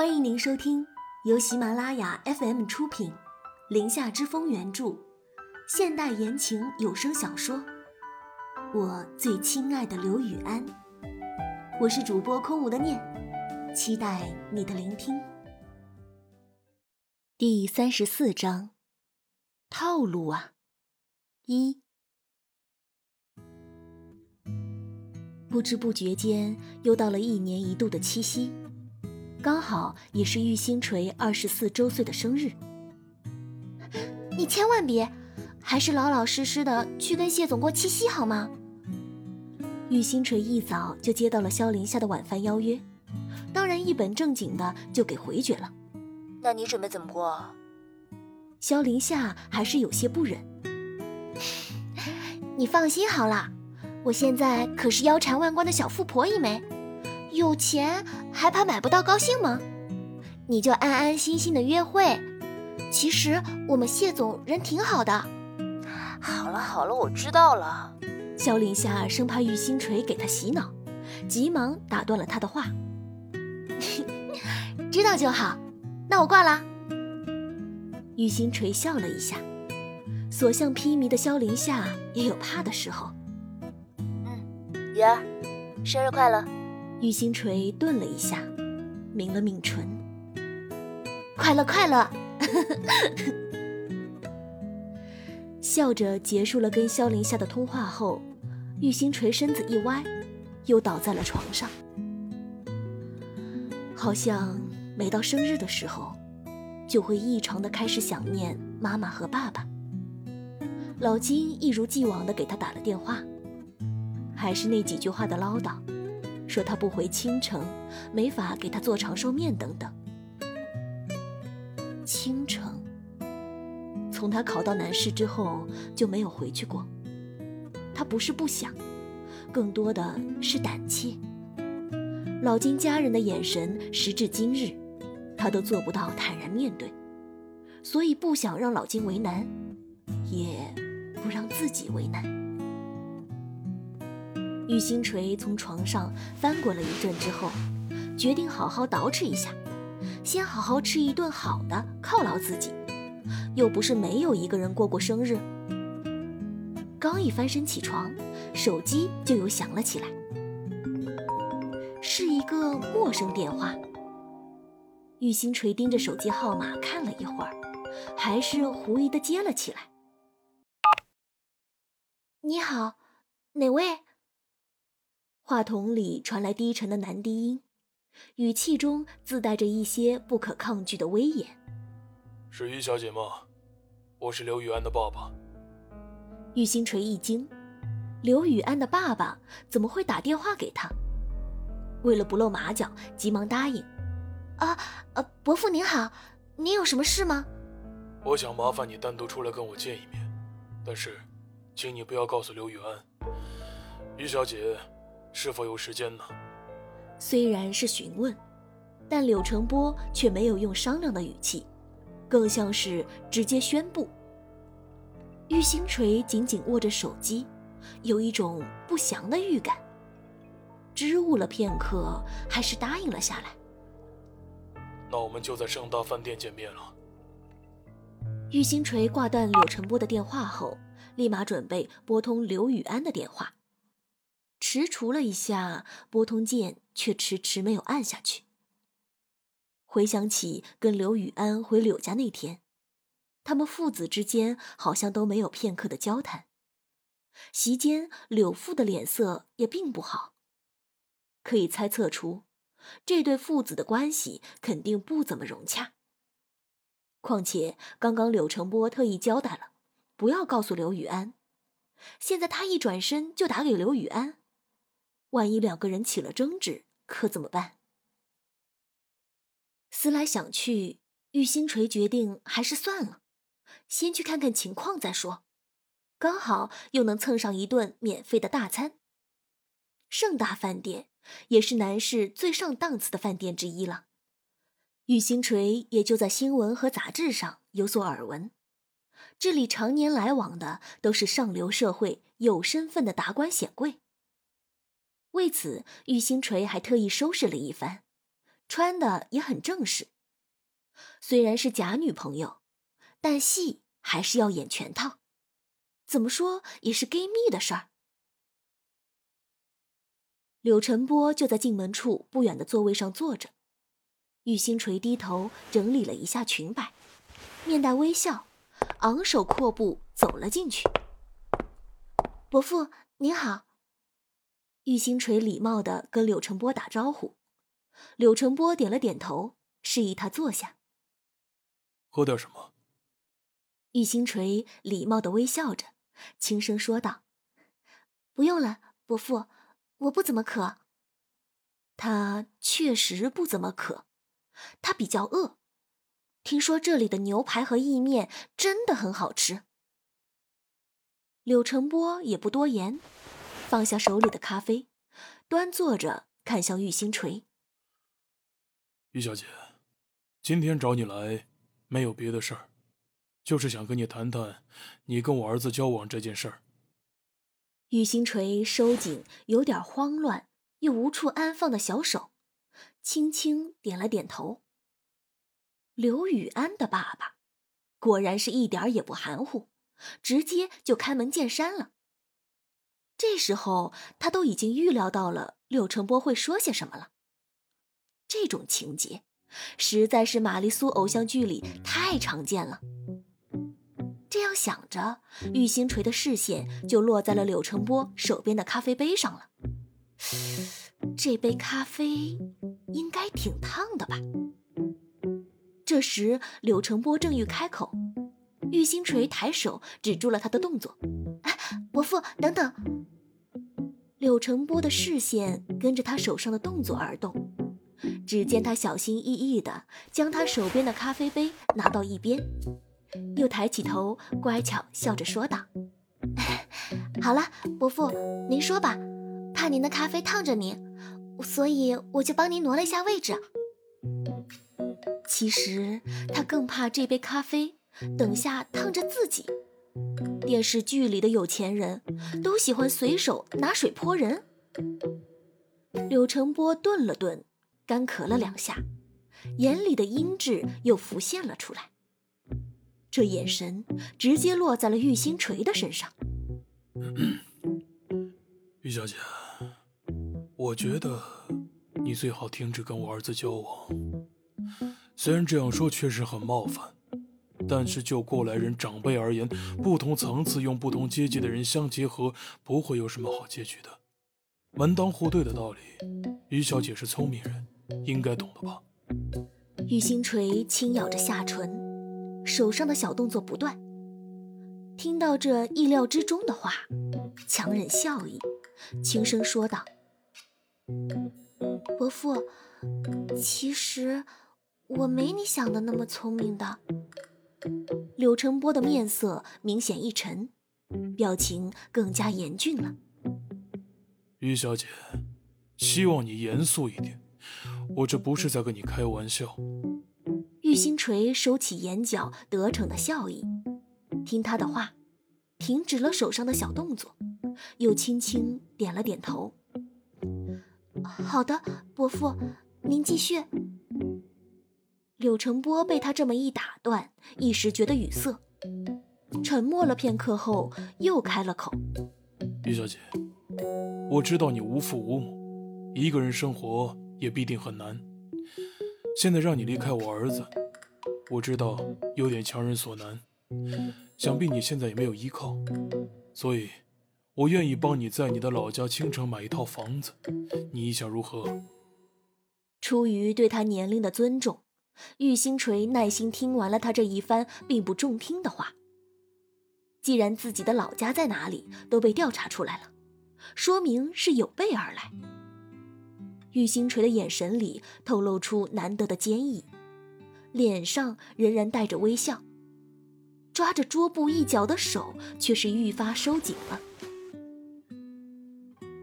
欢迎您收听由喜马拉雅 FM 出品，《林下之风》原著，现代言情有声小说《我最亲爱的刘雨安》。我是主播空无的念，期待你的聆听。第三十四章，套路啊！一，不知不觉间又到了一年一度的七夕。刚好也是玉星锤二十四周岁的生日，你千万别，还是老老实实的去跟谢总过七夕好吗？玉星锤一早就接到了萧凌夏的晚饭邀约，当然一本正经的就给回绝了。那你准备怎么过？萧凌夏还是有些不忍。你放心好了，我现在可是腰缠万贯的小富婆一枚。有钱还怕买不到高兴吗？你就安安心心的约会。其实我们谢总人挺好的。好了好了，我知道了。萧凌夏生怕玉星锤给他洗脑，急忙打断了他的话。知道就好，那我挂了。玉星锤笑了一下，所向披靡的萧凌夏也有怕的时候。嗯，鱼儿，生日快乐。玉星锤顿了一下，抿了抿唇，快乐快乐，笑着结束了跟萧凌夏的通话后，玉星锤身子一歪，又倒在了床上。好像每到生日的时候，就会异常的开始想念妈妈和爸爸。老金一如既往的给他打了电话，还是那几句话的唠叨。说他不回青城，没法给他做长寿面等等。青城，从他考到南市之后就没有回去过。他不是不想，更多的是胆怯。老金家人的眼神，时至今日，他都做不到坦然面对，所以不想让老金为难，也不让自己为难。玉星锤从床上翻滚了一阵之后，决定好好捯饬一下，先好好吃一顿好的犒劳自己。又不是没有一个人过过生日。刚一翻身起床，手机就又响了起来，是一个陌生电话。玉星锤盯着手机号码看了一会儿，还是狐疑的接了起来。你好，哪位？话筒里传来低沉的男低音，语气中自带着一些不可抗拒的威严。是于小姐吗？我是刘雨安的爸爸。玉星锤一惊，刘雨安的爸爸怎么会打电话给他？为了不露马脚，急忙答应：“啊，呃，伯父您好，您有什么事吗？我想麻烦你单独出来跟我见一面，但是，请你不要告诉刘雨安，于小姐。”是否有时间呢？虽然是询问，但柳成波却没有用商量的语气，更像是直接宣布。玉星锤紧紧握着手机，有一种不祥的预感。支吾了片刻，还是答应了下来。那我们就在盛大饭店见面了。玉星锤挂断柳成波的电话后，立马准备拨通刘雨安的电话。踟蹰了一下，拨通键却迟迟没有按下去。回想起跟刘雨安回柳家那天，他们父子之间好像都没有片刻的交谈。席间，柳父的脸色也并不好，可以猜测出，这对父子的关系肯定不怎么融洽。况且，刚刚柳成波特意交代了，不要告诉刘雨安。现在他一转身就打给刘雨安。万一两个人起了争执，可怎么办？思来想去，玉星锤决定还是算了，先去看看情况再说。刚好又能蹭上一顿免费的大餐。盛大饭店也是南市最上档次的饭店之一了，玉星锤也就在新闻和杂志上有所耳闻。这里常年来往的都是上流社会有身份的达官显贵。为此，玉星锤还特意收拾了一番，穿的也很正式。虽然是假女朋友，但戏还是要演全套。怎么说也是 gay 蜜的事儿。柳晨波就在进门处不远的座位上坐着，玉星锤低头整理了一下裙摆，面带微笑，昂首阔步走了进去。伯父您好。玉星锤礼貌的跟柳成波打招呼，柳成波点了点头，示意他坐下。喝点什么？玉星锤礼貌的微笑着。轻声说道：“不用了，伯父，我不怎么渴。”他确实不怎么渴，他比较饿。听说这里的牛排和意面真的很好吃。柳成波也不多言，放下手里的咖啡，端坐着看向玉星锤：“玉小姐，今天找你来，没有别的事儿。”就是想跟你谈谈，你跟我儿子交往这件事儿。玉星锤收紧有点慌乱又无处安放的小手，轻轻点了点头。刘雨安的爸爸，果然是一点也不含糊，直接就开门见山了。这时候他都已经预料到了柳成波会说些什么了。这种情节，实在是玛丽苏偶像剧里太常见了。这样想着，玉星锤的视线就落在了柳成波手边的咖啡杯上了。这杯咖啡应该挺烫的吧？这时，柳成波正欲开口，玉星锤抬手止住了他的动作。伯父，等等！柳成波的视线跟着他手上的动作而动，只见他小心翼翼地将他手边的咖啡杯拿到一边。又抬起头，乖巧笑着说道：“好了，伯父，您说吧。怕您的咖啡烫着您，所以我就帮您挪了一下位置。其实他更怕这杯咖啡等下烫着自己。电视剧里的有钱人都喜欢随手拿水泼人。”柳成波顿了顿，干咳了两下，眼里的阴鸷又浮现了出来。这眼神直接落在了玉星锤的身上。玉小姐，我觉得你最好停止跟我儿子交往。虽然这样说确实很冒犯，但是就过来人长辈而言，不同层次用不同阶级的人相结合，不会有什么好结局的。门当户对的道理，于小姐是聪明人，应该懂的吧？玉星锤轻咬着下唇。手上的小动作不断。听到这意料之中的话，强忍笑意，轻声说道：“伯父，其实我没你想的那么聪明的。”柳成波的面色明显一沉，表情更加严峻了。于小姐，希望你严肃一点，我这不是在跟你开玩笑。玉星锤收起眼角得逞的笑意，听他的话，停止了手上的小动作，又轻轻点了点头。好的，伯父，您继续。柳成波被他这么一打断，一时觉得语塞，沉默了片刻后，又开了口：“于小姐，我知道你无父无母，一个人生活也必定很难。现在让你离开我儿子。”我知道有点强人所难，想必你现在也没有依靠，所以，我愿意帮你在你的老家青城买一套房子，你意下如何？出于对他年龄的尊重，玉星锤耐心听完了他这一番并不中听的话。既然自己的老家在哪里都被调查出来了，说明是有备而来。玉星锤的眼神里透露出难得的坚毅。脸上仍然带着微笑，抓着桌布一角的手却是愈发收紧了。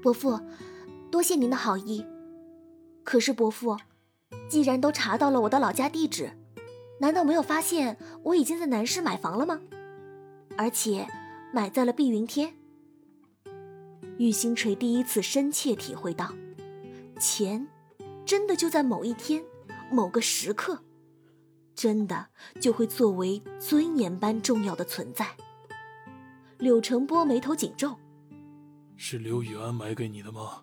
伯父，多谢您的好意。可是伯父，既然都查到了我的老家地址，难道没有发现我已经在南市买房了吗？而且买在了碧云天。玉星锤第一次深切体会到，钱真的就在某一天。某个时刻，真的就会作为尊严般重要的存在。柳成波眉头紧皱：“是刘雨安买给你的吗？”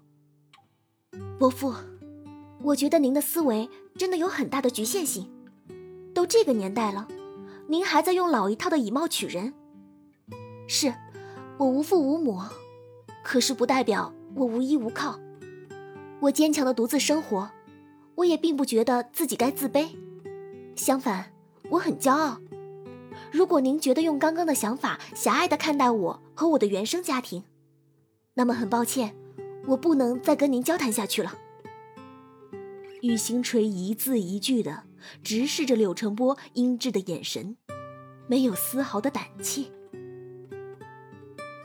伯父，我觉得您的思维真的有很大的局限性。都这个年代了，您还在用老一套的以貌取人。是，我无父无母，可是不代表我无依无靠。我坚强的独自生活，我也并不觉得自己该自卑。相反，我很骄傲。如果您觉得用刚刚的想法狭隘的看待我和我的原生家庭，那么很抱歉，我不能再跟您交谈下去了。玉星锤一字一句的直视着柳成波阴鸷的眼神，没有丝毫的胆怯。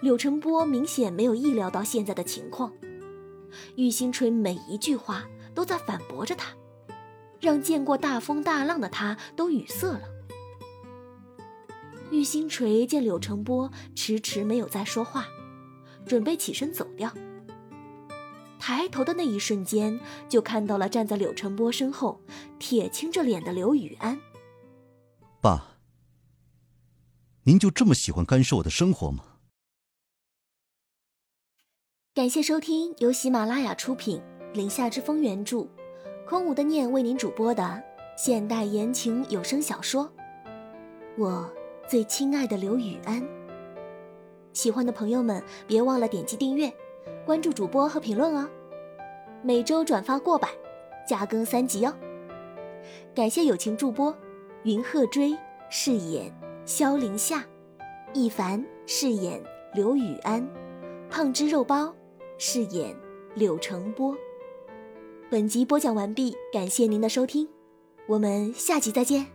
柳成波明显没有意料到现在的情况。玉星锤每一句话都在反驳着他，让见过大风大浪的他都语塞了。玉星锤见柳成波迟迟没有再说话，准备起身走掉。抬头的那一瞬间，就看到了站在柳成波身后、铁青着脸的刘雨安。爸，您就这么喜欢干涉我的生活吗？感谢收听由喜马拉雅出品、林夏之风原著、空无的念为您主播的现代言情有声小说《我最亲爱的刘雨安》。喜欢的朋友们，别忘了点击订阅、关注主播和评论哦。每周转发过百，加更三集哦。感谢友情助播云鹤追饰演萧凌夏，一凡饰演刘雨安，胖汁肉包。饰演柳成波。本集播讲完毕，感谢您的收听，我们下集再见。